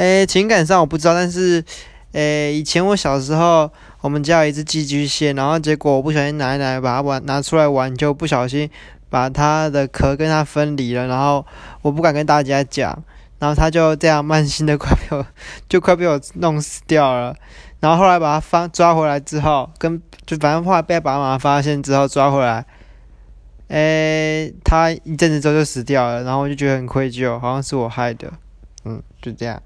诶，情感上我不知道，但是，诶，以前我小时候，我们家有一只寄居蟹，然后结果我不小心拿一拿，把它玩拿出来玩，就不小心把它的壳跟它分离了，然后我不敢跟大家讲，然后它就这样慢性的快被我就快被我弄死掉了，然后后来把它放抓回来之后，跟就反正后来被爸妈发现之后抓回来。诶，它一阵子之后就死掉了，然后我就觉得很愧疚，好像是我害的，嗯，就这样。